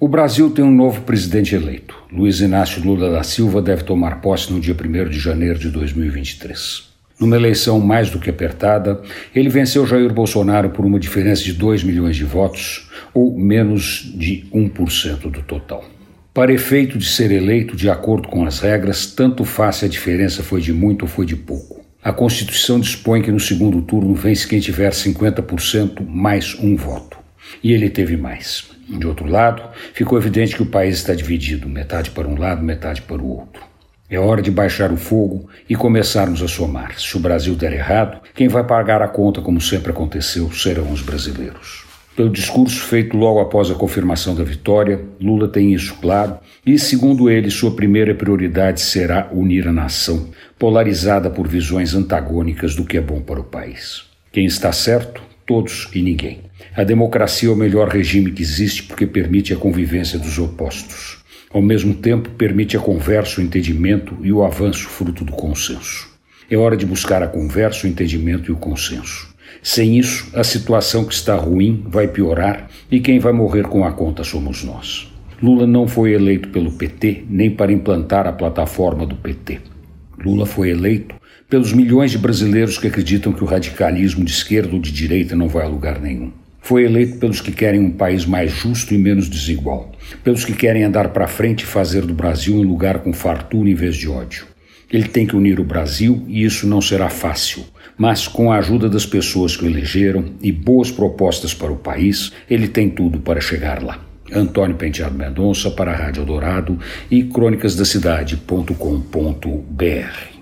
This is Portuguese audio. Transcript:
O Brasil tem um novo presidente eleito. Luiz Inácio Lula da Silva deve tomar posse no dia 1 de janeiro de 2023. Numa eleição mais do que apertada, ele venceu Jair Bolsonaro por uma diferença de 2 milhões de votos, ou menos de 1% do total. Para efeito de ser eleito de acordo com as regras, tanto faz se a diferença foi de muito ou foi de pouco. A Constituição dispõe que no segundo turno vence quem tiver 50% mais um voto. E ele teve mais. De outro lado, ficou evidente que o país está dividido, metade para um lado, metade para o outro. É hora de baixar o fogo e começarmos a somar. Se o Brasil der errado, quem vai pagar a conta, como sempre aconteceu, serão os brasileiros. Pelo discurso feito logo após a confirmação da vitória, Lula tem isso claro e, segundo ele, sua primeira prioridade será unir a nação, polarizada por visões antagônicas do que é bom para o país. Quem está certo todos e ninguém. A democracia é o melhor regime que existe porque permite a convivência dos opostos. Ao mesmo tempo, permite a conversa, o entendimento e o avanço fruto do consenso. É hora de buscar a conversa, o entendimento e o consenso. Sem isso, a situação que está ruim vai piorar e quem vai morrer com a conta somos nós. Lula não foi eleito pelo PT nem para implantar a plataforma do PT. Lula foi eleito pelos milhões de brasileiros que acreditam que o radicalismo de esquerda ou de direita não vai a lugar nenhum. Foi eleito pelos que querem um país mais justo e menos desigual, pelos que querem andar para frente e fazer do Brasil um lugar com fartura em vez de ódio. Ele tem que unir o Brasil e isso não será fácil, mas com a ajuda das pessoas que o elegeram e boas propostas para o país, ele tem tudo para chegar lá. Antônio Penteado Mendonça para a Rádio Dourado e crônicasdacidade.com.br.